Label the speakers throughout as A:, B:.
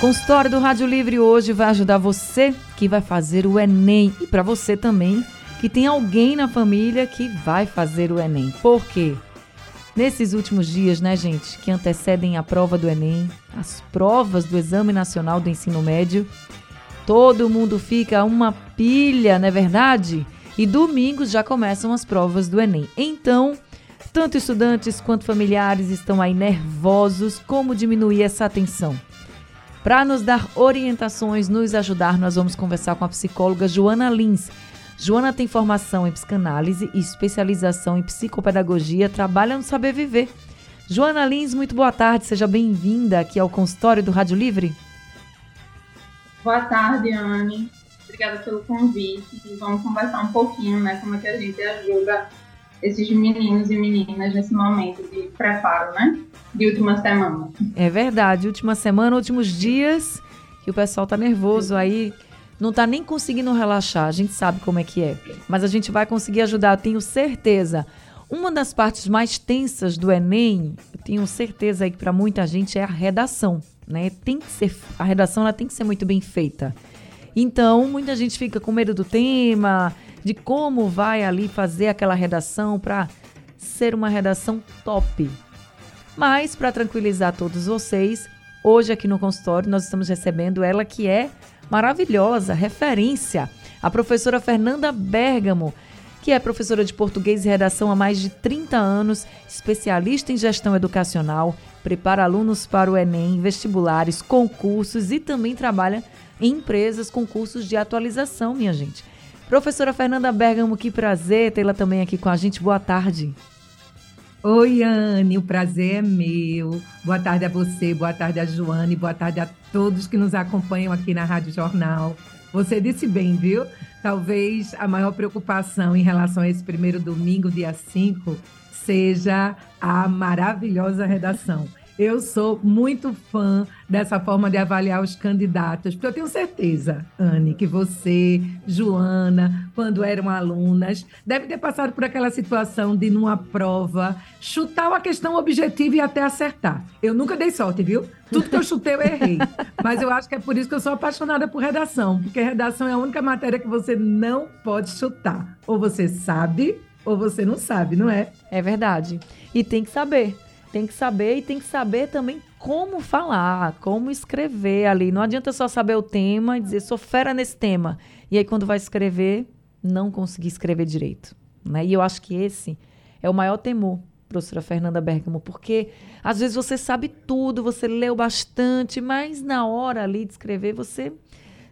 A: Consultório do Rádio Livre hoje vai ajudar você que vai fazer o Enem e para você também que tem alguém na família que vai fazer o Enem. Por quê? Nesses últimos dias, né, gente, que antecedem a prova do Enem, as provas do Exame Nacional do Ensino Médio, todo mundo fica uma pilha, não é verdade? E domingos já começam as provas do Enem. Então, tanto estudantes quanto familiares estão aí nervosos. Como diminuir essa tensão? Para nos dar orientações, nos ajudar, nós vamos conversar com a psicóloga Joana Lins Joana tem formação em psicanálise e especialização em psicopedagogia, trabalha no Saber Viver. Joana Lins, muito boa tarde, seja bem-vinda aqui ao consultório do Rádio Livre.
B: Boa tarde, Anne. Obrigada pelo convite. Vamos conversar um pouquinho, né, como é que a gente ajuda esses meninos e meninas nesse momento de preparo, né, de última semana.
A: É verdade, última semana, últimos dias, que o pessoal tá nervoso aí não está nem conseguindo relaxar, a gente sabe como é que é. Mas a gente vai conseguir ajudar, eu tenho certeza. Uma das partes mais tensas do Enem, eu tenho certeza aí que para muita gente é a redação, né? Tem que ser a redação ela tem que ser muito bem feita. Então, muita gente fica com medo do tema, de como vai ali fazer aquela redação para ser uma redação top. Mas para tranquilizar todos vocês, hoje aqui no consultório nós estamos recebendo ela que é maravilhosa, referência, a professora Fernanda Bergamo, que é professora de português e redação há mais de 30 anos, especialista em gestão educacional, prepara alunos para o Enem, vestibulares, concursos e também trabalha em empresas com cursos de atualização, minha gente. Professora Fernanda Bergamo, que prazer tê-la também aqui com a gente. Boa tarde.
C: Oi, Anne, o prazer é meu. Boa tarde a você, boa tarde a Joane, boa tarde a todos que nos acompanham aqui na Rádio Jornal. Você disse bem, viu? Talvez a maior preocupação em relação a esse primeiro domingo, dia 5, seja a maravilhosa redação. Eu sou muito fã dessa forma de avaliar os candidatos, porque eu tenho certeza, Anne, que você, Joana, quando eram alunas, deve ter passado por aquela situação de, numa prova, chutar uma questão objetiva e até acertar. Eu nunca dei sorte, viu? Tudo que eu chutei, eu errei. Mas eu acho que é por isso que eu sou apaixonada por redação, porque redação é a única matéria que você não pode chutar. Ou você sabe, ou você não sabe, não é?
A: É verdade. E tem que saber. Tem que saber e tem que saber também como falar, como escrever ali. Não adianta só saber o tema e dizer, sou fera nesse tema. E aí, quando vai escrever, não conseguir escrever direito. Né? E eu acho que esse é o maior temor, professora Fernanda Bergamo, porque às vezes você sabe tudo, você leu bastante, mas na hora ali de escrever você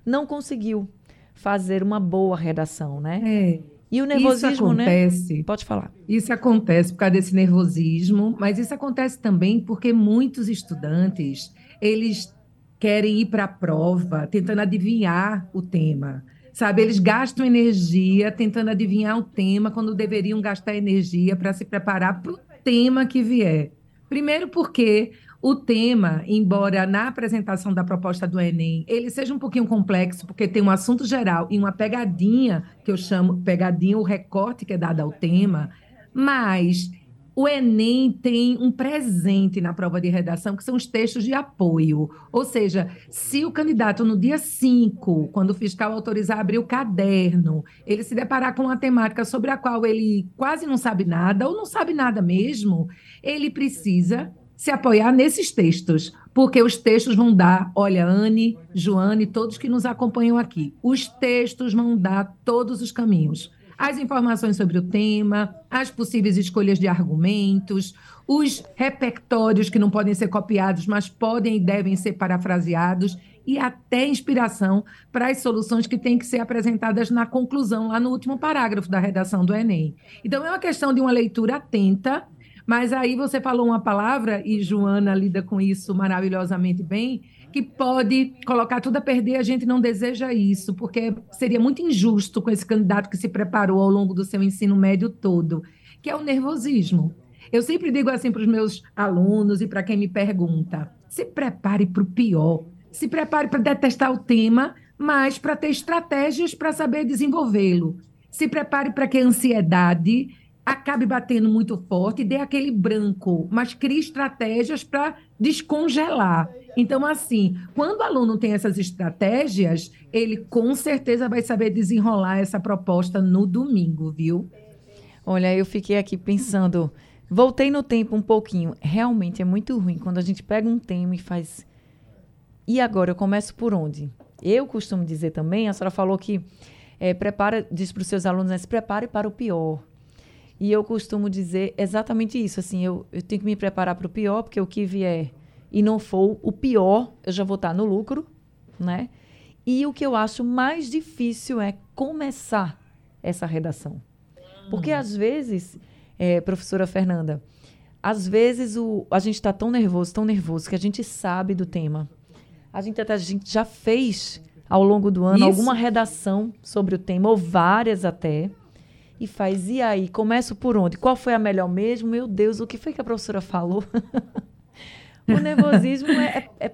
A: não conseguiu fazer uma boa redação, né?
C: É.
A: E o nervosismo,
C: isso né? acontece,
A: né? Pode falar.
C: Isso acontece por causa desse nervosismo, mas isso acontece também porque muitos estudantes, eles querem ir para a prova tentando adivinhar o tema. Sabe, eles gastam energia tentando adivinhar o tema quando deveriam gastar energia para se preparar para o tema que vier. Primeiro porque o tema, embora na apresentação da proposta do Enem ele seja um pouquinho complexo, porque tem um assunto geral e uma pegadinha, que eu chamo pegadinha, o recorte que é dado ao tema, mas o Enem tem um presente na prova de redação, que são os textos de apoio. Ou seja, se o candidato, no dia 5, quando o fiscal autorizar abrir o caderno, ele se deparar com uma temática sobre a qual ele quase não sabe nada, ou não sabe nada mesmo, ele precisa se apoiar nesses textos, porque os textos vão dar, olha, Anne, Joane, todos que nos acompanham aqui, os textos vão dar todos os caminhos. As informações sobre o tema, as possíveis escolhas de argumentos, os repertórios que não podem ser copiados, mas podem e devem ser parafraseados, e até inspiração para as soluções que têm que ser apresentadas na conclusão, lá no último parágrafo da redação do Enem. Então, é uma questão de uma leitura atenta mas aí você falou uma palavra, e Joana lida com isso maravilhosamente bem, que pode colocar tudo a perder. A gente não deseja isso, porque seria muito injusto com esse candidato que se preparou ao longo do seu ensino médio todo, que é o nervosismo. Eu sempre digo assim para os meus alunos e para quem me pergunta: se prepare para o pior, se prepare para detestar o tema, mas para ter estratégias para saber desenvolvê-lo. Se prepare para que a ansiedade acabe batendo muito forte dê aquele branco, mas crie estratégias para descongelar. Então, assim, quando o aluno tem essas estratégias, ele com certeza vai saber desenrolar essa proposta no domingo, viu?
A: Olha, eu fiquei aqui pensando, voltei no tempo um pouquinho. Realmente é muito ruim quando a gente pega um tema e faz. E agora eu começo por onde? Eu costumo dizer também, a senhora falou que é, prepara, diz para os seus alunos, né, se prepare para o pior. E eu costumo dizer exatamente isso. Assim, eu, eu tenho que me preparar para o pior, porque o que vier e não for o pior, eu já vou estar no lucro, né? E o que eu acho mais difícil é começar essa redação. Porque às vezes, é, professora Fernanda, às vezes o, a gente está tão nervoso, tão nervoso, que a gente sabe do tema. A gente até a gente já fez ao longo do ano Isso. alguma redação sobre o tema, ou várias até e faz, e aí, começo por onde? Qual foi a melhor mesmo? Meu Deus, o que foi que a professora falou? o nervosismo é, é,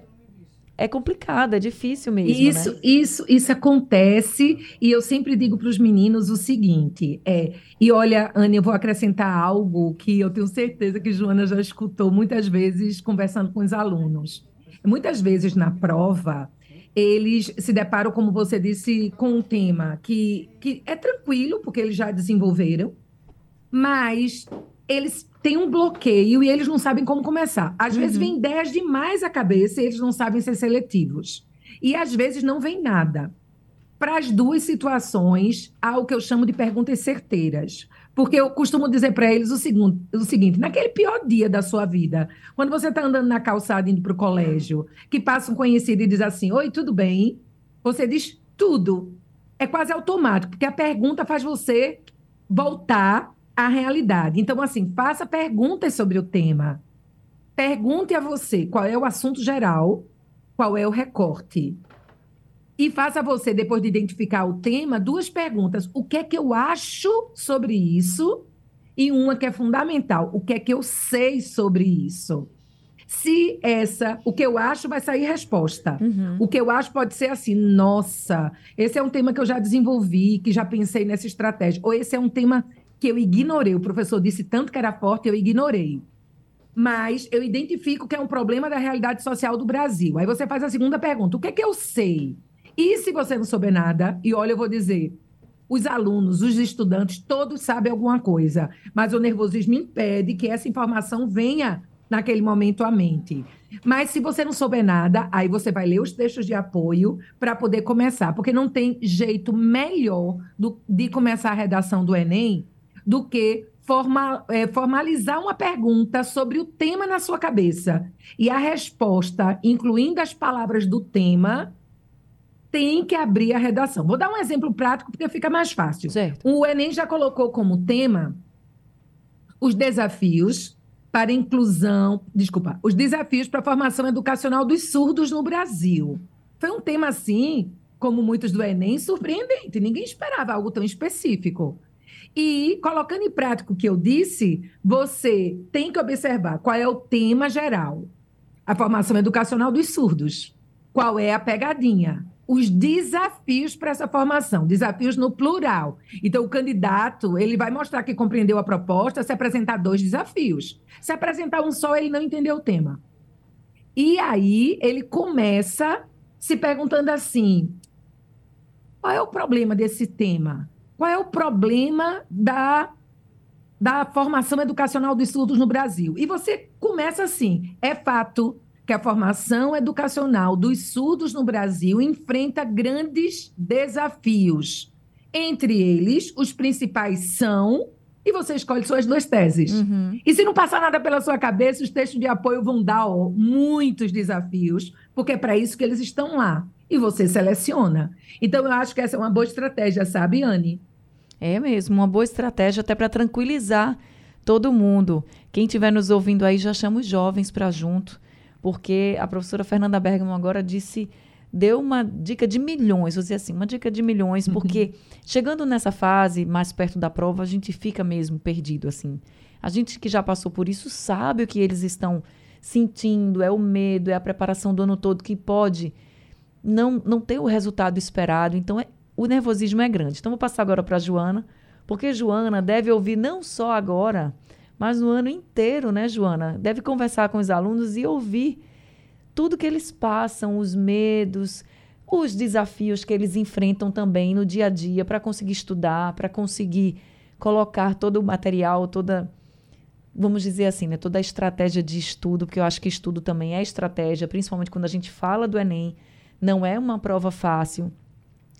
A: é, complicado, é difícil mesmo.
C: Isso,
A: né?
C: isso, isso acontece, e eu sempre digo para os meninos o seguinte: é, e olha, Anne, eu vou acrescentar algo que eu tenho certeza que Joana já escutou muitas vezes conversando com os alunos. Muitas vezes na prova, eles se deparam, como você disse, com um tema que, que é tranquilo, porque eles já desenvolveram, mas eles têm um bloqueio e eles não sabem como começar. Às uhum. vezes vem ideias demais à cabeça e eles não sabem ser seletivos. E às vezes não vem nada. Para as duas situações, há o que eu chamo de perguntas certeiras. Porque eu costumo dizer para eles o, segundo, o seguinte: naquele pior dia da sua vida, quando você está andando na calçada indo para o colégio, que passa um conhecido e diz assim: Oi, tudo bem? Você diz tudo. É quase automático, porque a pergunta faz você voltar à realidade. Então, assim, faça perguntas sobre o tema. Pergunte a você qual é o assunto geral, qual é o recorte. E faça você, depois de identificar o tema, duas perguntas. O que é que eu acho sobre isso? E uma que é fundamental. O que é que eu sei sobre isso? Se essa, o que eu acho, vai sair resposta. Uhum. O que eu acho pode ser assim: nossa, esse é um tema que eu já desenvolvi, que já pensei nessa estratégia. Ou esse é um tema que eu ignorei. O professor disse tanto que era forte, eu ignorei. Mas eu identifico que é um problema da realidade social do Brasil. Aí você faz a segunda pergunta: o que é que eu sei? E se você não souber nada, e olha, eu vou dizer, os alunos, os estudantes, todos sabem alguma coisa, mas o nervosismo impede que essa informação venha naquele momento à mente. Mas se você não souber nada, aí você vai ler os textos de apoio para poder começar, porque não tem jeito melhor do, de começar a redação do Enem do que é, formalizar uma pergunta sobre o tema na sua cabeça. E a resposta, incluindo as palavras do tema, tem que abrir a redação. Vou dar um exemplo prático porque fica mais fácil.
A: Certo.
C: O Enem já colocou como tema os desafios para inclusão, desculpa, os desafios para a formação educacional dos surdos no Brasil. Foi um tema assim, como muitos do Enem, surpreendente. Ninguém esperava algo tão específico. E colocando em prática o que eu disse, você tem que observar qual é o tema geral. A formação educacional dos surdos. Qual é a pegadinha? Os desafios para essa formação, desafios no plural. Então, o candidato ele vai mostrar que compreendeu a proposta se apresentar dois desafios. Se apresentar um só, ele não entendeu o tema. E aí ele começa se perguntando assim: qual é o problema desse tema? Qual é o problema da, da formação educacional dos surdos no Brasil? E você começa assim: é fato que a formação educacional dos surdos no Brasil enfrenta grandes desafios. Entre eles, os principais são. E você escolhe suas duas teses. Uhum. E se não passar nada pela sua cabeça, os textos de apoio vão dar ó, muitos desafios, porque é para isso que eles estão lá. E você seleciona. Então, eu acho que essa é uma boa estratégia, sabe, Anne?
A: É mesmo, uma boa estratégia até para tranquilizar todo mundo. Quem estiver nos ouvindo aí, já chama os jovens para junto porque a professora Fernanda Bergamo agora disse deu uma dica de milhões, vou dizer assim, uma dica de milhões, porque uhum. chegando nessa fase, mais perto da prova, a gente fica mesmo perdido, assim. A gente que já passou por isso sabe o que eles estão sentindo, é o medo, é a preparação do ano todo que pode não, não ter o resultado esperado. Então, é, o nervosismo é grande. Então, vou passar agora para a Joana, porque Joana deve ouvir não só agora, mas no ano inteiro, né, Joana? Deve conversar com os alunos e ouvir tudo que eles passam, os medos, os desafios que eles enfrentam também no dia a dia para conseguir estudar, para conseguir colocar todo o material, toda vamos dizer assim, né, toda a estratégia de estudo, porque eu acho que estudo também é estratégia, principalmente quando a gente fala do ENEM, não é uma prova fácil.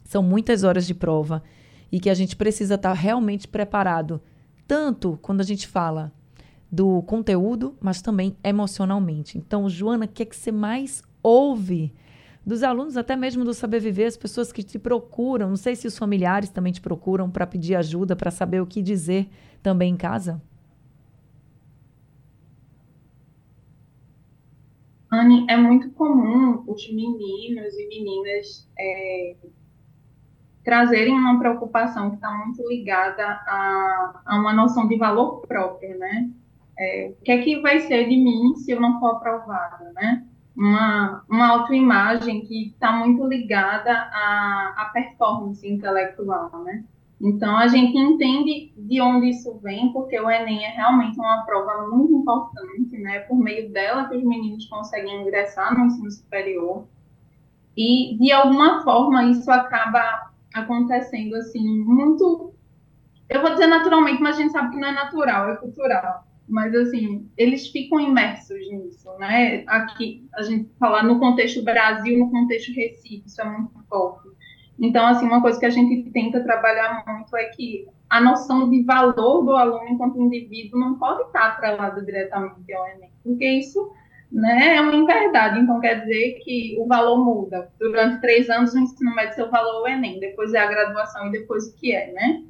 A: São muitas horas de prova e que a gente precisa estar tá realmente preparado, tanto quando a gente fala do conteúdo, mas também emocionalmente. Então, Joana, o que é que você mais ouve dos alunos, até mesmo do Saber Viver, as pessoas que te procuram? Não sei se os familiares também te procuram para pedir ajuda, para saber o que dizer também em casa.
B: Anne, é muito comum os meninos e meninas é, trazerem uma preocupação que está muito ligada a, a uma noção de valor próprio, né? É, o que é que vai ser de mim se eu não for aprovada, né? Uma, uma autoimagem que está muito ligada à, à performance intelectual, né? Então, a gente entende de onde isso vem, porque o Enem é realmente uma prova muito importante, né? Por meio dela que os meninos conseguem ingressar no ensino superior. E, de alguma forma, isso acaba acontecendo, assim, muito... Eu vou dizer naturalmente, mas a gente sabe que não é natural, é cultural mas assim, eles ficam imersos nisso, né? Aqui, a gente falar no contexto Brasil, no contexto Recife, isso é muito forte. Então, assim, uma coisa que a gente tenta trabalhar muito é que a noção de valor do aluno enquanto indivíduo não pode estar atrelada diretamente ao Enem, porque isso né, é uma inverdade. Então, quer dizer que o valor muda. Durante três anos, o ensino médio, seu valor é o Enem, depois é a graduação e depois o que é, né?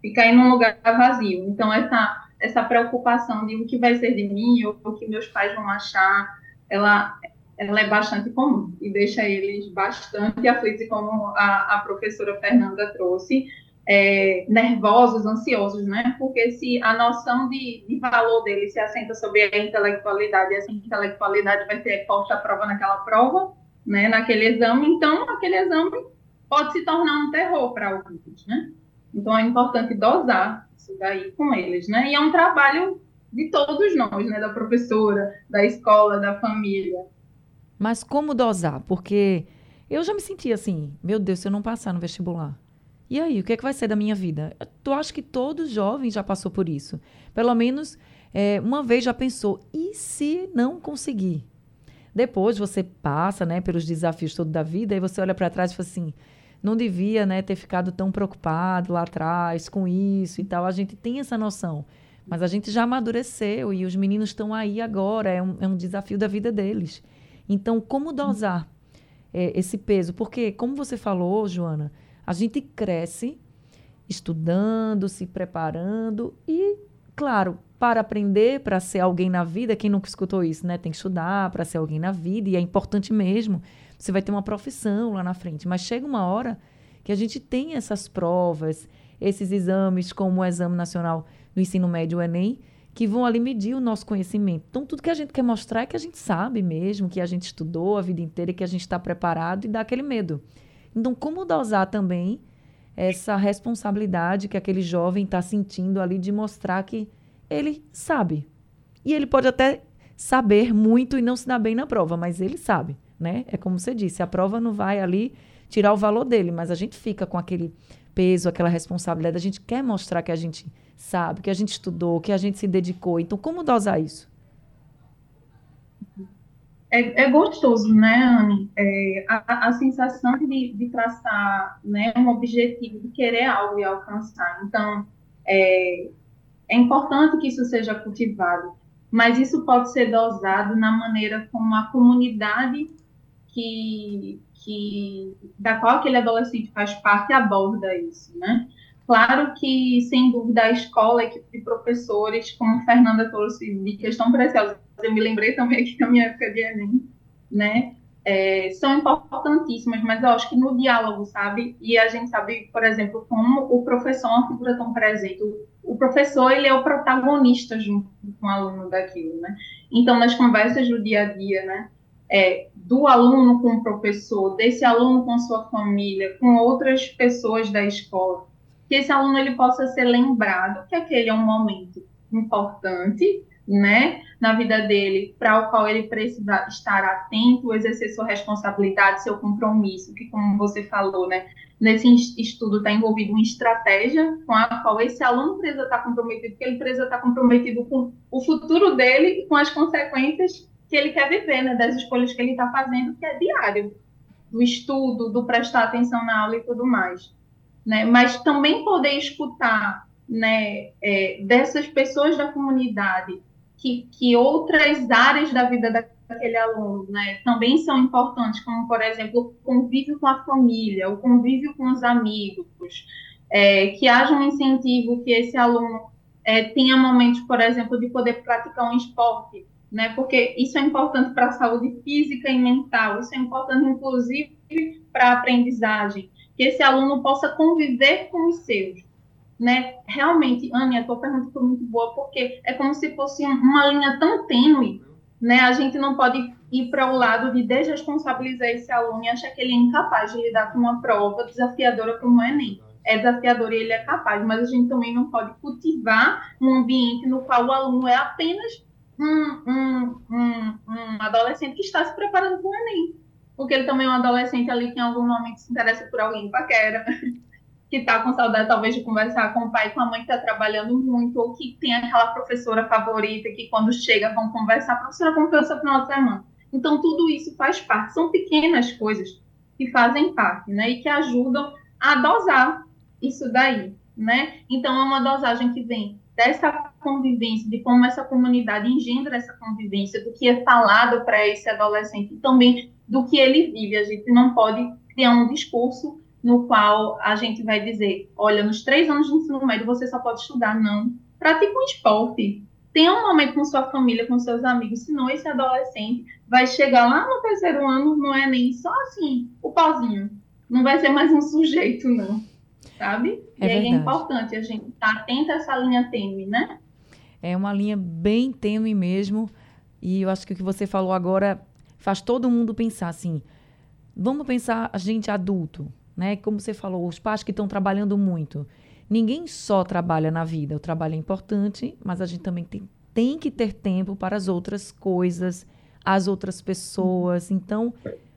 B: Fica aí num lugar vazio. Então, essa essa preocupação de o que vai ser de mim ou o que meus pais vão achar, ela, ela é bastante comum e deixa eles bastante aflitos, como a, a professora Fernanda trouxe, é, nervosos, ansiosos, né? Porque se a noção de, de valor deles se assenta sobre a intelectualidade, essa intelectualidade vai ser posta à prova naquela prova, né? Naquele exame, então aquele exame pode se tornar um terror para alguns, né? Então é importante dosar isso daí com eles, né? E é um trabalho de todos nós, né? Da professora, da escola, da família.
A: Mas como dosar? Porque eu já me senti assim, meu Deus, se eu não passar no vestibular. E aí, o que, é que vai ser da minha vida? Tu acha que todo jovem já passou por isso? Pelo menos é, uma vez já pensou, e se não conseguir? Depois você passa, né, pelos desafios todos da vida, e você olha para trás e fala assim, não devia né, ter ficado tão preocupado lá atrás com isso e tal. A gente tem essa noção. Mas a gente já amadureceu e os meninos estão aí agora, é um, é um desafio da vida deles. Então, como dosar é, esse peso? Porque, como você falou, Joana, a gente cresce estudando, se preparando e, claro, para aprender, para ser alguém na vida, quem nunca escutou isso, né? Tem que estudar para ser alguém na vida e é importante mesmo você vai ter uma profissão lá na frente. Mas chega uma hora que a gente tem essas provas, esses exames, como o Exame Nacional do Ensino Médio, o Enem, que vão ali medir o nosso conhecimento. Então, tudo que a gente quer mostrar é que a gente sabe mesmo, que a gente estudou a vida inteira, que a gente está preparado e dá aquele medo. Então, como dosar também essa responsabilidade que aquele jovem está sentindo ali de mostrar que ele sabe. E ele pode até saber muito e não se dar bem na prova, mas ele sabe né? É como você disse, a prova não vai ali tirar o valor dele, mas a gente fica com aquele peso, aquela responsabilidade. A gente quer mostrar que a gente sabe, que a gente estudou, que a gente se dedicou. Então, como dosar isso?
B: É, é gostoso, né, Anne? É, a, a, sensação de, de traçar né, um objetivo, de querer algo e alcançar. Então, é, é importante que isso seja cultivado, mas isso pode ser dosado na maneira como a comunidade que, que da qual aquele adolescente faz parte aborda isso, né? Claro que, sem dúvida, a escola, a equipe de professores, como Fernanda trouxe de questão preciosa, eu me lembrei também aqui da minha época de Enem, né? É, são importantíssimas, mas eu acho que no diálogo, sabe? E a gente sabe, por exemplo, como o professor é uma figura tão presente. O, o professor, ele é o protagonista junto com o aluno daquilo, né? Então, nas conversas do dia a dia, né? É, do aluno com o professor, desse aluno com sua família, com outras pessoas da escola, que esse aluno ele possa ser lembrado que aquele é um momento importante, né, na vida dele, para o qual ele precisa estar atento, exercer sua responsabilidade, seu compromisso, que como você falou, né, nesse estudo está envolvido uma estratégia com a qual esse aluno precisa estar comprometido, porque ele precisa estar comprometido com o futuro dele e com as consequências que ele quer viver, né, das escolhas que ele está fazendo, que é diário, do estudo, do prestar atenção na aula e tudo mais né? Mas também poder escutar, né, é, dessas pessoas da comunidade que, que outras áreas da vida daquele aluno, né, também são importantes, como por exemplo o convívio com a família, o convívio com os amigos, é, que haja um incentivo que esse aluno é, tenha momentos, por exemplo, de poder praticar um esporte, né? Porque isso é importante para a saúde física e mental, isso é importante, inclusive, para a aprendizagem que esse aluno possa conviver com os seus. Né? Realmente, Anne, a tua pergunta foi muito boa, porque é como se fosse uma linha tão tênue, né? A gente não pode ir para o lado de desresponsabilizar esse aluno e achar que ele é incapaz de lidar com uma prova desafiadora como o Enem. É desafiador e ele é capaz, mas a gente também não pode cultivar um ambiente no qual o aluno é apenas um, um, um, um adolescente que está se preparando para o Enem porque ele também é um adolescente ali que em algum momento se interessa por alguém paquera, que está com saudade talvez de conversar com o pai e com a mãe que está trabalhando muito, ou que tem aquela professora favorita que quando chega vão conversar, professora conversa no final de semana. Então tudo isso faz parte, são pequenas coisas que fazem parte, né, e que ajudam a dosar isso daí, né? Então é uma dosagem que vem dessa convivência, de como essa comunidade engendra essa convivência, do que é falado para esse adolescente, e também do que ele vive. A gente não pode criar um discurso no qual a gente vai dizer, olha, nos três anos de ensino médio você só pode estudar, não. Pratique um esporte. Tenha um momento com sua família, com seus amigos, senão esse adolescente vai chegar lá no terceiro ano, não é nem só assim, o pauzinho. Não vai ser mais um sujeito, não. Sabe? É e aí é importante a gente estar tá atento a essa linha tênue, né?
A: É uma linha bem tênue mesmo. E eu acho que o que você falou agora faz todo mundo pensar assim. Vamos pensar a gente adulto, né? Como você falou, os pais que estão trabalhando muito. Ninguém só trabalha na vida. O trabalho é importante, mas a gente também tem, tem que ter tempo para as outras coisas, as outras pessoas. Então,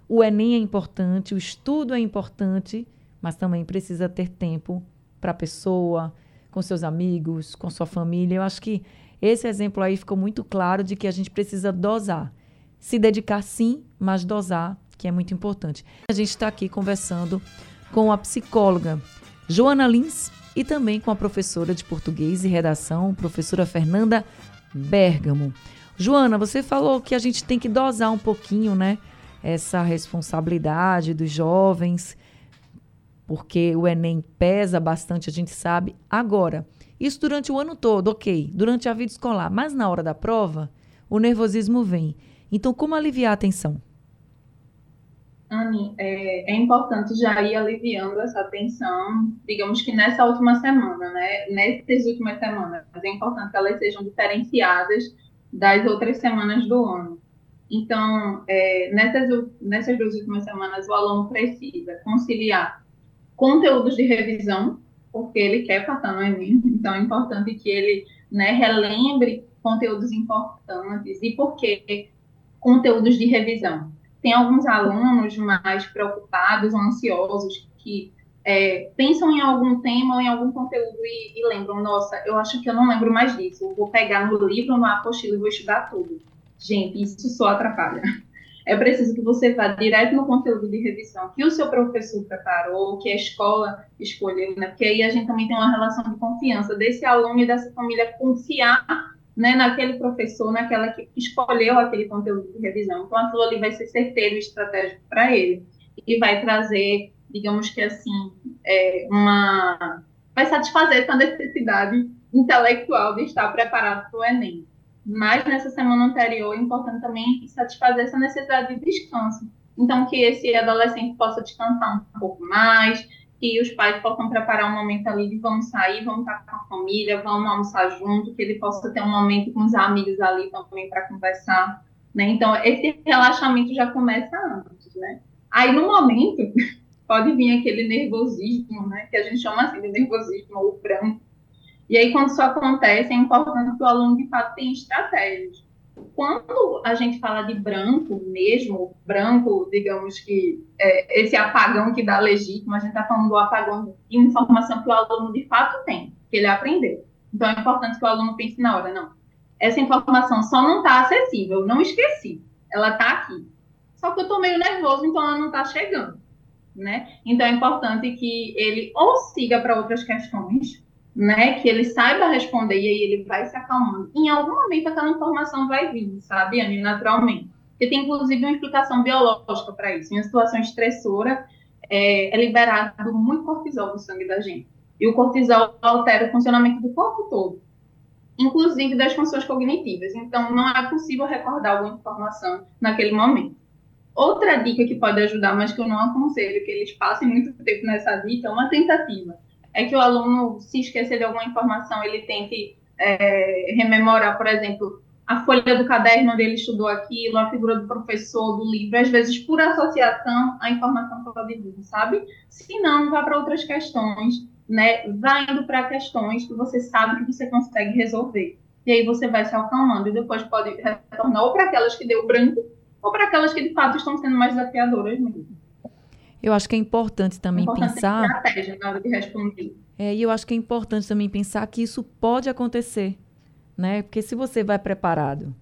A: o Enem é importante, o estudo é importante, mas também precisa ter tempo para a pessoa, com seus amigos, com sua família. Eu acho que esse exemplo aí ficou muito claro de que a gente precisa dosar. Se dedicar sim, mas dosar, que é muito importante. A gente está aqui conversando com a psicóloga Joana Lins e também com a professora de português e redação, professora Fernanda Bergamo. Joana, você falou que a gente tem que dosar um pouquinho, né? Essa responsabilidade dos jovens, porque o Enem pesa bastante, a gente sabe. Agora, isso durante o ano todo, ok, durante a vida escolar, mas na hora da prova, o nervosismo vem. Então, como aliviar a tensão?
B: Anne, é, é, importante já ir aliviando essa tensão, digamos que nessa última semana, né? Nessas últimas semanas, é importante que elas sejam diferenciadas das outras semanas do ano. Então, é, nessas, nessas duas últimas semanas, o aluno precisa conciliar conteúdos de revisão, porque ele quer passar no Enem, então é importante que ele né, relembre conteúdos importantes e porque conteúdos de revisão. Tem alguns alunos mais preocupados ansiosos que é, pensam em algum tema ou em algum conteúdo e, e, lembram, nossa, eu acho que eu não lembro mais disso, vou pegar no livro, no apostila e vou estudar tudo. Gente, isso só atrapalha. É preciso que você vá direto no conteúdo de revisão que o seu professor preparou, que a escola escolheu, né? Porque aí a gente também tem uma relação de confiança desse aluno e dessa família confiar né, naquele professor, naquela que escolheu aquele conteúdo de revisão. Então, aquilo ali vai ser certeiro e estratégico para ele. E vai trazer, digamos que assim, é, uma, vai satisfazer essa necessidade intelectual de estar preparado para o Enem. Mas nessa semana anterior é importante também satisfazer essa necessidade de descanso. Então, que esse adolescente possa descansar um pouco mais, que os pais possam preparar um momento ali de vamos sair, vamos estar com a família, vamos almoçar junto, que ele possa ter um momento com os amigos ali também para conversar. Né? Então, esse relaxamento já começa antes. Né? Aí, no momento, pode vir aquele nervosismo, né? que a gente chama assim de nervosismo ou branco. E aí, quando isso acontece, é importante que o aluno, de fato, tenha estratégias. Quando a gente fala de branco mesmo, branco, digamos que é, esse apagão que dá legítimo, a gente está falando do apagão de informação que o aluno, de fato, tem, que ele aprendeu. Então, é importante que o aluno pense na hora, não. Essa informação só não está acessível, não esqueci. Ela está aqui. Só que eu estou meio nervoso, então ela não está chegando né? Então é importante que ele ou siga para outras questões, né? Que ele saiba responder e aí ele vai se acalmando. Em algum momento aquela informação vai vir, sabe, Anny, naturalmente. Porque tem inclusive uma explicação biológica para isso. Em uma situação estressora, é, é liberado muito cortisol no sangue da gente. E o cortisol altera o funcionamento do corpo todo, inclusive das funções cognitivas. Então, não é possível recordar alguma informação naquele momento. Outra dica que pode ajudar, mas que eu não aconselho que eles passem muito tempo nessa dica, é uma tentativa. É que o aluno, se esquecer de alguma informação, ele tente é, rememorar, por exemplo, a folha do caderno onde ele estudou aquilo, a figura do professor, do livro. Às vezes, por associação, a informação pode vir, sabe? Se não, vá para outras questões, né? Vá indo para questões que você sabe que você consegue resolver. E aí você vai se acalmando e depois pode retornar ou para aquelas que deu branco ou para aquelas que de fato estão sendo mais desafiadoras mesmo.
A: Eu acho que é importante também importante pensar.
B: Estratégia na hora de responder.
A: É, e eu acho que é importante também pensar que isso pode acontecer, né? Porque se você vai preparado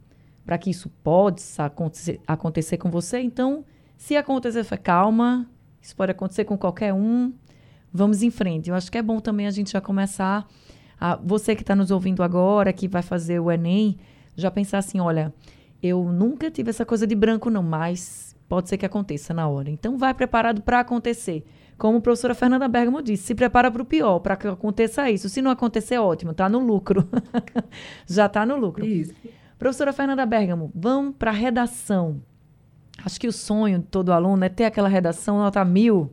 A: para que isso pode acontecer, acontecer com você, então, se acontecer, calma, isso pode acontecer com qualquer um, vamos em frente. Eu acho que é bom também a gente já começar, a, você que está nos ouvindo agora, que vai fazer o Enem, já pensar assim, olha, eu nunca tive essa coisa de branco, não, mas pode ser que aconteça na hora. Então, vai preparado para acontecer. Como a professora Fernanda Bergamo disse, se prepara para o pior, para que aconteça isso. Se não acontecer, ótimo, está no lucro. Já está no lucro.
C: Isso.
A: Professora Fernanda Bergamo, vamos para a redação. Acho que o sonho de todo aluno é ter aquela redação nota mil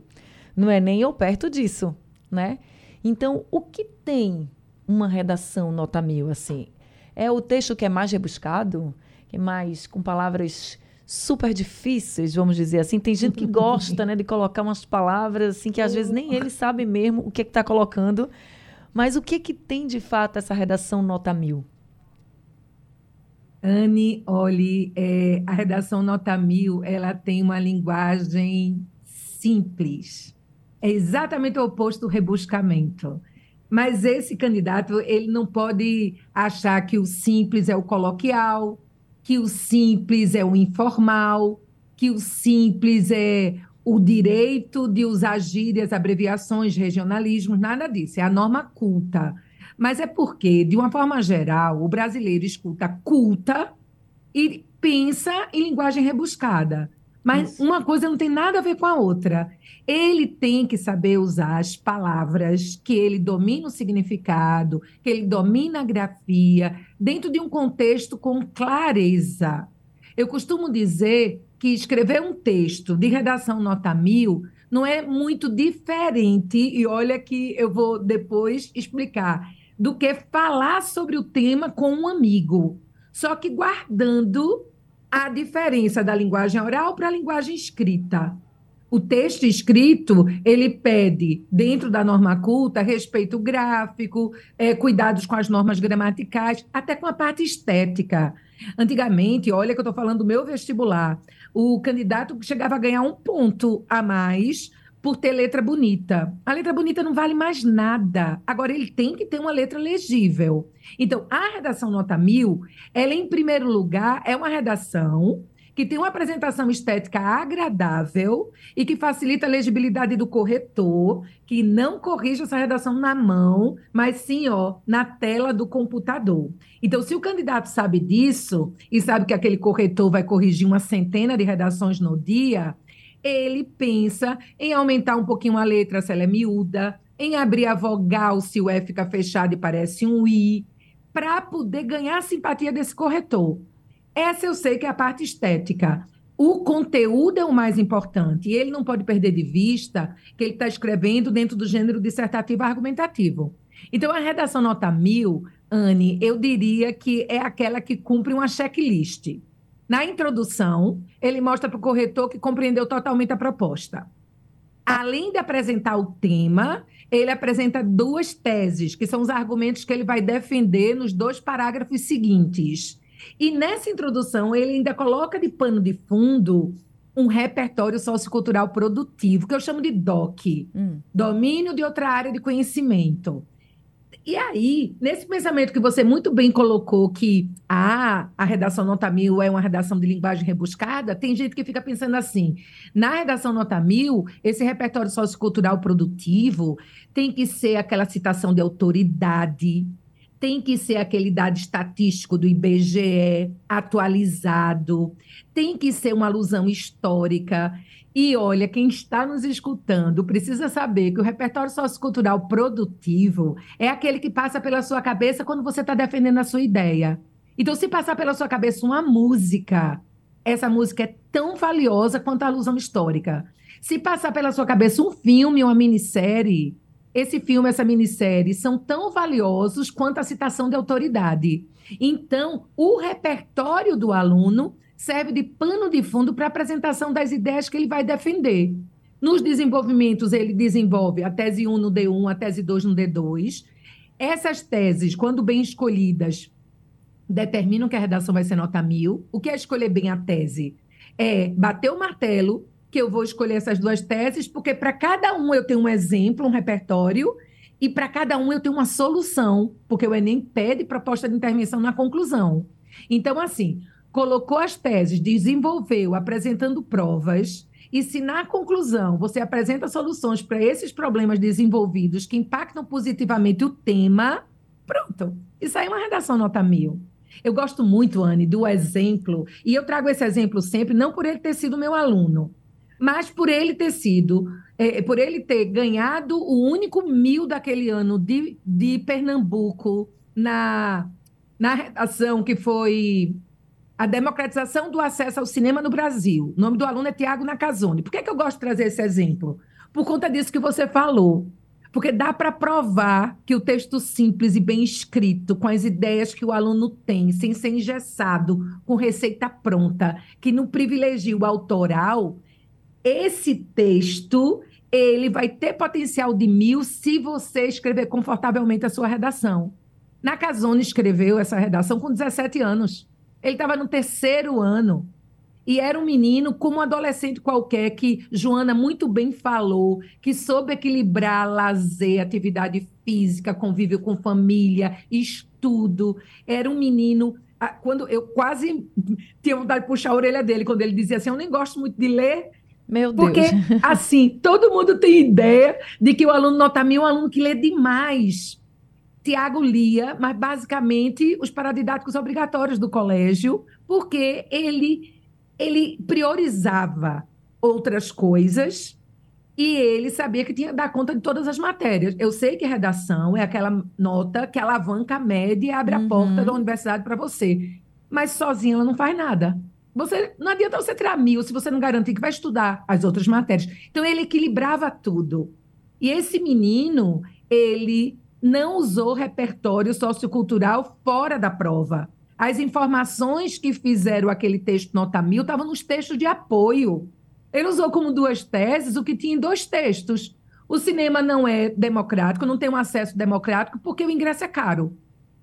A: no Enem ou perto disso, né? Então, o que tem uma redação nota mil, assim? É o texto que é mais rebuscado? que mais com palavras super difíceis, vamos dizer assim. Tem gente que gosta, né, de colocar umas palavras assim que às vezes nem ele sabe mesmo o que é está colocando. Mas o que que tem de fato essa redação nota mil?
C: Anne, olhe, é, a redação nota mil, ela tem uma linguagem simples. É exatamente o oposto do rebuscamento. Mas esse candidato, ele não pode achar que o simples é o coloquial, que o simples é o informal, que o simples é o direito de usar gírias, abreviações, regionalismos, nada disso, é a norma culta. Mas é porque, de uma forma geral, o brasileiro escuta culta e pensa em linguagem rebuscada. Mas Isso. uma coisa não tem nada a ver com a outra. Ele tem que saber usar as palavras, que ele domina o significado, que ele domina a grafia, dentro de um contexto com clareza. Eu costumo dizer que escrever um texto de redação nota mil não é muito diferente, e olha que eu vou depois explicar, do que falar sobre o tema com um amigo. Só que guardando a diferença da linguagem oral para a linguagem escrita. O texto escrito, ele pede, dentro da norma culta, respeito gráfico, é, cuidados com as normas gramaticais, até com a parte estética. Antigamente, olha que eu estou falando do meu vestibular, o candidato chegava a ganhar um ponto a mais por ter letra bonita. A letra bonita não vale mais nada. Agora, ele tem que ter uma letra legível. Então, a redação nota mil, ela, em primeiro lugar, é uma redação que tem uma apresentação estética agradável e que facilita a legibilidade do corretor, que não corrige essa redação na mão, mas sim, ó, na tela do computador. Então, se o candidato sabe disso e sabe que aquele corretor vai corrigir uma centena de redações no dia, ele pensa em aumentar um pouquinho a letra, se ela é miúda, em abrir a vogal se o E fica fechado e parece um I, para poder ganhar a simpatia desse corretor. Essa eu sei que é a parte estética. O conteúdo é o mais importante. E ele não pode perder de vista que ele está escrevendo dentro do gênero dissertativo argumentativo. Então, a redação nota mil, Anne, eu diria que é aquela que cumpre uma checklist. Na introdução, ele mostra para o corretor que compreendeu totalmente a proposta. Além de apresentar o tema, ele apresenta duas teses, que são os argumentos que ele vai defender nos dois parágrafos seguintes. E nessa introdução, ele ainda coloca de pano de fundo um repertório sociocultural produtivo, que eu chamo de DOC hum. domínio de outra área de conhecimento. E aí, nesse pensamento que você muito bem colocou, que ah, a redação nota mil é uma redação de linguagem rebuscada, tem gente que fica pensando assim: na redação nota mil, esse repertório sociocultural produtivo tem que ser aquela citação de autoridade, tem que ser aquele dado estatístico do IBGE atualizado, tem que ser uma alusão histórica. E olha, quem está nos escutando precisa saber que o repertório sociocultural produtivo é aquele que passa pela sua cabeça quando você está defendendo a sua ideia. Então, se passar pela sua cabeça uma música, essa música é tão valiosa quanto a alusão histórica. Se passar pela sua cabeça um filme, uma minissérie, esse filme, essa minissérie são tão valiosos quanto a citação de autoridade. Então, o repertório do aluno serve de pano de fundo para a apresentação das ideias que ele vai defender. Nos desenvolvimentos, ele desenvolve a tese 1 no D1, a tese 2 no D2. Essas teses, quando bem escolhidas, determinam que a redação vai ser nota mil. O que é escolher bem a tese? É bater o martelo, que eu vou escolher essas duas teses, porque para cada um eu tenho um exemplo, um repertório, e para cada um eu tenho uma solução, porque o Enem pede proposta de intervenção na conclusão. Então, assim, colocou as teses, desenvolveu, apresentando provas, e se na conclusão você apresenta soluções para esses problemas desenvolvidos que impactam positivamente o tema, pronto. Isso aí é uma redação nota mil. Eu gosto muito, Anne, do exemplo, e eu trago esse exemplo sempre, não por ele ter sido meu aluno, mas por ele ter sido, é, por ele ter ganhado o único mil daquele ano de, de Pernambuco na, na redação que foi a democratização do acesso ao cinema no Brasil. O nome do aluno é Tiago Nakazone. Por que, que eu gosto de trazer esse exemplo? Por conta disso que você falou. Porque dá para provar que o texto simples e bem escrito, com as ideias que o aluno tem, sem ser engessado, com receita pronta, que não privilegia o autoral, esse texto ele vai ter potencial de mil se você escrever confortavelmente a sua redação. Nakazone escreveu essa redação com 17 anos. Ele estava no terceiro ano. E era um menino como um adolescente qualquer, que Joana muito bem falou, que soube equilibrar lazer, atividade física, convívio com família, estudo. Era um menino. Quando eu quase tinha vontade de puxar a orelha dele, quando ele dizia assim: Eu nem gosto muito de ler.
A: Meu Deus.
C: Porque, assim, todo mundo tem ideia de que o aluno nota mil é um aluno que lê demais. Tiago lia, mas basicamente os paradidáticos obrigatórios do colégio, porque ele, ele priorizava outras coisas e ele sabia que tinha que dar conta de todas as matérias. Eu sei que redação é aquela nota que alavanca a média e abre uhum. a porta da universidade para você. Mas sozinha ela não faz nada. Você não adianta você tirar mil se você não garantir que vai estudar as outras matérias. Então ele equilibrava tudo. E esse menino, ele não usou repertório sociocultural fora da prova. As informações que fizeram aquele texto nota mil estavam nos textos de apoio. Ele usou como duas teses o que tinha em dois textos. O cinema não é democrático, não tem um acesso democrático porque o ingresso é caro.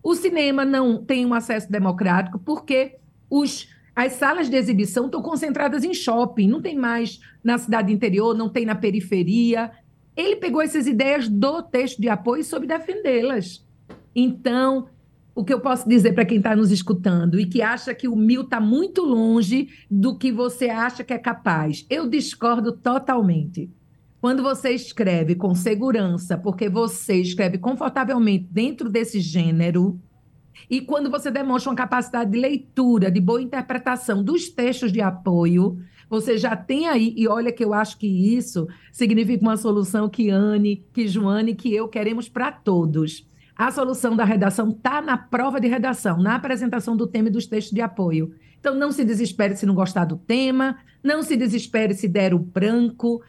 C: O cinema não tem um acesso democrático porque os, as salas de exibição estão concentradas em shopping, não tem mais na cidade interior, não tem na periferia. Ele pegou essas ideias do texto de apoio e soube defendê-las. Então, o que eu posso dizer para quem está nos escutando e que acha que o mil está muito longe do que você acha que é capaz, eu discordo totalmente. Quando você escreve com segurança, porque você escreve confortavelmente dentro desse gênero, e quando você demonstra uma capacidade de leitura, de boa interpretação dos textos de apoio, Você já tem aí, e olha que eu acho que isso significa uma solução que Anne, que Joane, que eu queremos para todos. A solução da redação está na prova de redação, na apresentação do tema e dos textos de apoio. Então, não se desespere se não gostar do tema, não se desespere se der o branco.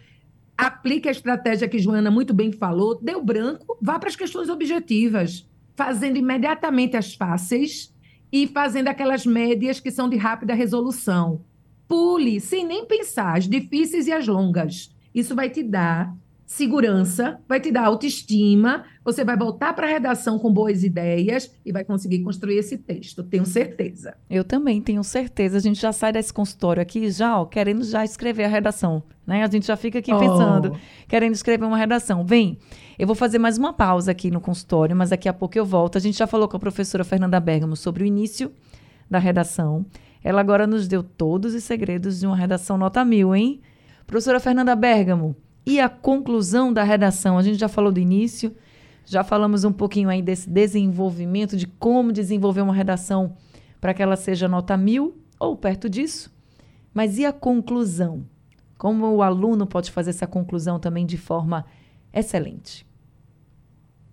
C: Aplique a estratégia que Joana muito bem falou, deu branco, vá para as questões objetivas, fazendo imediatamente as fáceis e fazendo aquelas médias que são de rápida resolução. Pule, sem nem pensar, as difíceis e as longas. Isso vai te dar segurança, vai te dar autoestima, você vai voltar para a redação com boas ideias e vai conseguir construir esse texto, tenho certeza.
A: Eu também tenho certeza. A gente já sai desse consultório aqui já, ó, querendo já escrever a redação, né? A gente já fica aqui oh. pensando, querendo escrever uma redação. Vem, eu vou fazer mais uma pausa aqui no consultório, mas daqui a pouco eu volto. A gente já falou com a professora Fernanda Bergamo sobre o início da redação. Ela agora nos deu todos os segredos de uma redação nota mil, hein? Professora Fernanda Bergamo, e a conclusão da redação. A gente já falou do início, já falamos um pouquinho aí desse desenvolvimento, de como desenvolver uma redação para que ela seja nota mil ou perto disso. Mas e a conclusão? Como o aluno pode fazer essa conclusão também de forma excelente?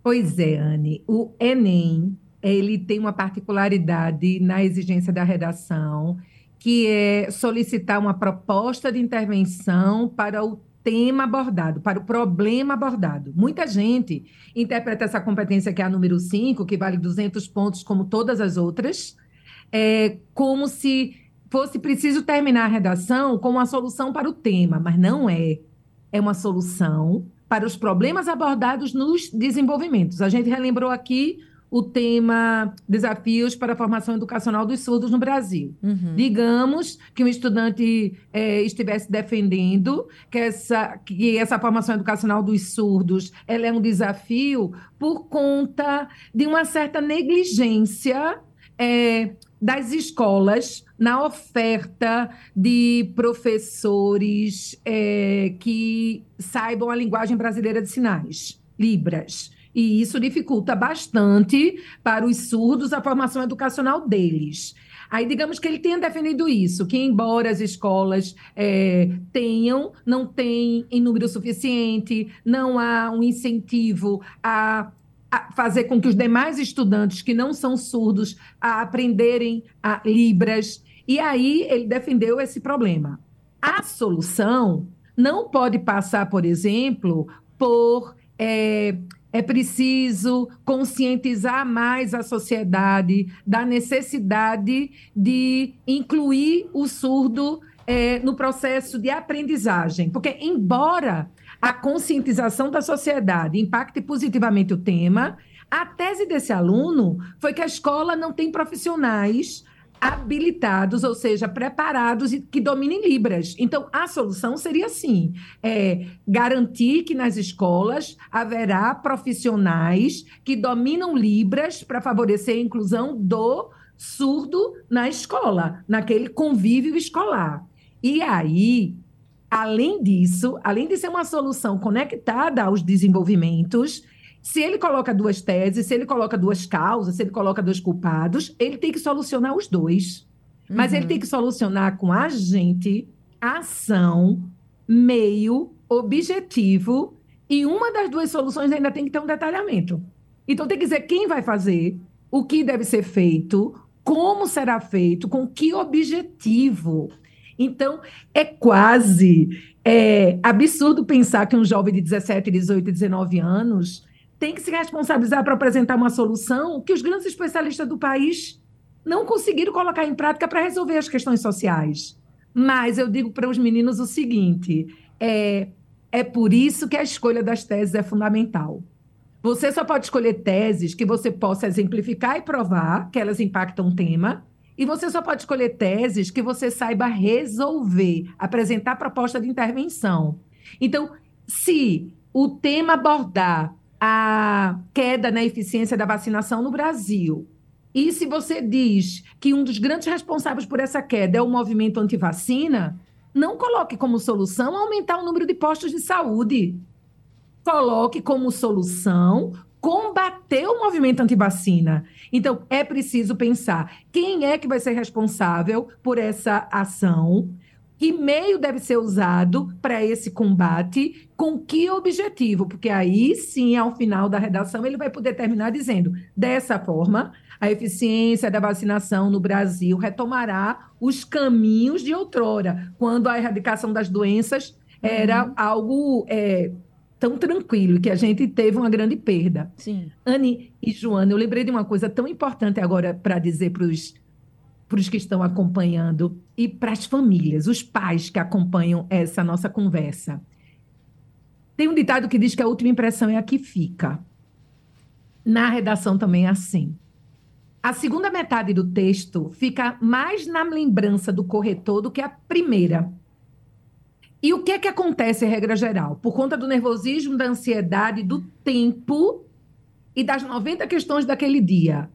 C: Pois é, Anne. O Enem ele tem uma particularidade na exigência da redação, que é solicitar uma proposta de intervenção para o tema abordado, para o problema abordado. Muita gente interpreta essa competência, que é a número 5, que vale 200 pontos, como todas as outras, é, como se fosse preciso terminar a redação com uma solução para o tema, mas não é. É uma solução para os problemas abordados nos desenvolvimentos. A gente relembrou aqui o tema Desafios para a Formação Educacional dos Surdos no Brasil. Uhum. Digamos que um estudante é, estivesse defendendo que essa, que essa formação educacional dos surdos ela é um desafio por conta de uma certa negligência é, das escolas na oferta de professores é, que saibam a linguagem brasileira de sinais, Libras. E isso dificulta bastante para os surdos a formação educacional deles. Aí, digamos que ele tenha definido isso, que embora as escolas é, tenham, não tem em número suficiente, não há um incentivo a, fazer com que os demais estudantes que não são surdos a aprenderem a Libras. E aí ele defendeu esse problema. A solução não pode passar, por exemplo, por é, é preciso conscientizar mais a sociedade da necessidade de incluir o surdo é, no processo de aprendizagem. Porque, embora a conscientização da sociedade impacte positivamente o tema, a tese desse aluno foi que a escola não tem profissionais habilitados, ou seja, preparados e que dominem Libras. Então, a solução seria assim: é, garantir que nas escolas haverá profissionais que dominam Libras para favorecer a inclusão do surdo na escola, naquele convívio escolar. E aí, além disso, além de ser uma solução conectada aos desenvolvimentos, se ele coloca duas teses, se ele coloca duas causas, se ele coloca dois culpados, ele tem que solucionar os dois. Uhum. Mas ele uhum. tem que solucionar com agente, ação, meio, objetivo. E uma das duas soluções ainda tem que ter um detalhamento. Então tem que dizer quem vai fazer, o que deve ser feito, como será feito, com que objetivo. Então, é quase é, absurdo pensar que um jovem de 17, 18, 19 anos tem que se responsabilizar para apresentar uma solução que os grandes especialistas do país não conseguiram colocar em prática para resolver as questões sociais. Mas eu digo para os meninos o seguinte: é, é por isso que a escolha das teses é fundamental. Você só pode escolher teses que você possa exemplificar e provar que elas impactam o tema, e você só pode escolher teses que você saiba resolver, apresentar proposta de intervenção. Então, se o tema abordar a queda na eficiência da vacinação no Brasil. E se você diz que um dos grandes responsáveis por essa queda é o movimento antivacina, não coloque como solução aumentar o número de postos de saúde. Coloque como solução combater o movimento antivacina. Então, é preciso pensar quem é que vai ser responsável por essa ação, Que meio deve ser usado para esse combate? Com que objetivo? Porque aí sim, ao final da redação, ele vai poder terminar dizendo: dessa forma, a eficiência da vacinação no Brasil retomará os caminhos de outrora, quando a erradicação das doenças era uhum. algo é, tão tranquilo que a gente teve uma grande perda.
A: Sim.
C: Anne e Joana, eu lembrei de uma coisa tão importante agora para dizer para os para os que estão acompanhando e para as famílias, os pais que acompanham essa nossa conversa. Tem um ditado que diz que a última impressão é a que fica. Na redação também é assim. A segunda metade do texto fica mais na lembrança do corretor do que a primeira. E o que é que acontece, regra geral? Por conta do nervosismo, da ansiedade, do tempo e das 90 questões daquele dia.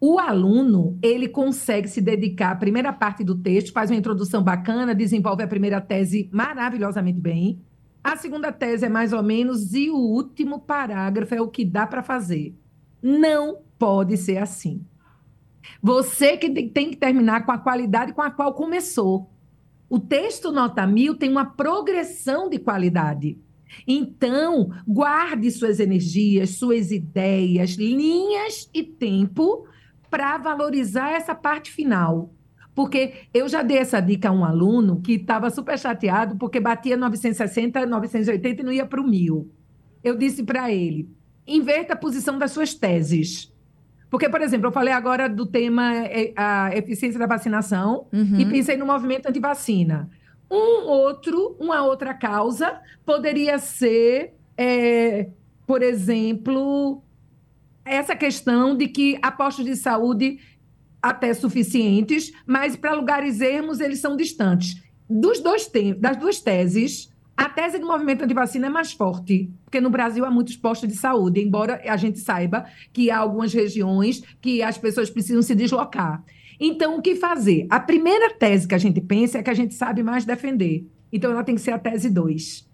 C: O aluno, ele consegue se dedicar à primeira parte do texto, faz uma introdução bacana, desenvolve a primeira tese maravilhosamente bem. A segunda tese é mais ou menos e o último parágrafo é o que dá para fazer. Não pode ser assim. Você que tem que terminar com a qualidade com a qual começou. O texto nota mil tem uma progressão de qualidade. Então, guarde suas energias, suas ideias, linhas e tempo para valorizar essa parte final. Porque eu já dei essa dica a um aluno que estava super chateado porque batia 960, 980 e não ia para o mil. Eu disse para ele: inverta a posição das suas teses. Porque, por exemplo, eu falei agora do tema é, a eficiência da vacinação uhum. e pensei no movimento antivacina. Um outro, uma outra causa poderia ser, é, por exemplo, essa questão de que apostos de saúde até suficientes, mas para lugares ermos eles são distantes. Dos dois das duas teses, a tese do movimento antivacina é mais forte, porque no Brasil há muitos postos de saúde, embora a gente saiba que há algumas regiões que as pessoas precisam se deslocar. Então, o que fazer? A primeira tese que a gente pensa é que a gente sabe mais defender. Então, ela tem que ser a tese 2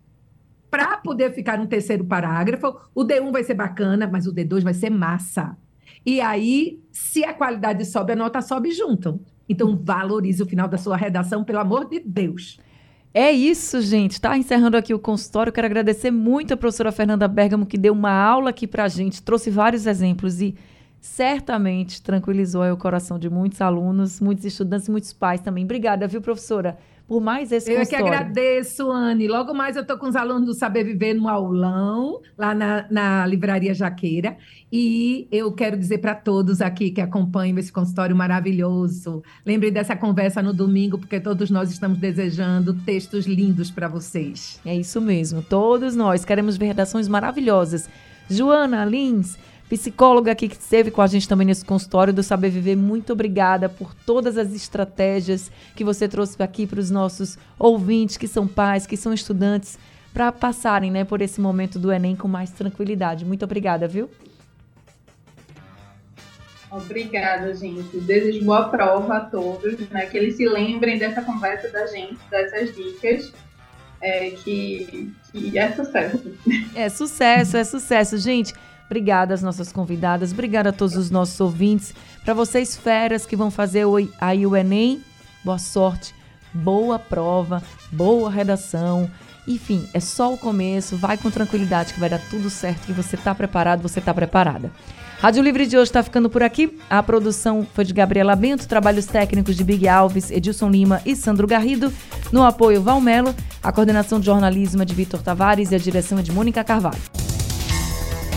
C: para poder ficar no terceiro parágrafo. O D1 vai ser bacana, mas o D2 vai ser massa. E aí, se a qualidade sobe, a nota sobe junto. Então, valorize o final da sua redação, pelo amor de Deus.
A: É isso, gente. Tá encerrando aqui o consultório. Quero agradecer muito a professora Fernanda Bergamo, que deu uma aula aqui para a gente, trouxe vários exemplos e certamente tranquilizou o coração de muitos alunos, muitos estudantes e muitos pais também. Obrigada, viu, professora? Por mais esse
C: Eu é que agradeço, Anne. Logo mais eu estou com os alunos do Saber Viver no aulão, lá na, na Livraria Jaqueira. E eu quero dizer para todos aqui que acompanham esse consultório maravilhoso. Lembre dessa conversa no domingo, porque todos nós estamos desejando textos lindos para vocês.
A: É isso mesmo. Todos nós queremos ver redações maravilhosas. Joana Lins psicóloga aqui que esteve com a gente também nesse consultório do Saber Viver. Muito obrigada por todas as estratégias que você trouxe aqui para os nossos ouvintes, que são pais, que são estudantes, para passarem né, por esse momento do Enem com mais tranquilidade. Muito obrigada, viu?
B: Obrigada, gente. Desejo boa prova a todos, né? Que eles se lembrem dessa conversa da gente, dessas dicas. É, que, que é sucesso.
A: É sucesso, é sucesso. Gente, Obrigada às nossas convidadas, obrigada a todos os nossos ouvintes. Para vocês, feras que vão fazer aí o Enem, boa sorte, boa prova, boa redação. Enfim, é só o começo, vai com tranquilidade que vai dar tudo certo, que você está preparado, você está preparada. Rádio Livre de hoje está ficando por aqui. A produção foi de Gabriela Bento, trabalhos técnicos de Big Alves, Edilson Lima e Sandro Garrido. No apoio, Valmelo. A coordenação de jornalismo é de Vitor Tavares e a direção é de Mônica Carvalho.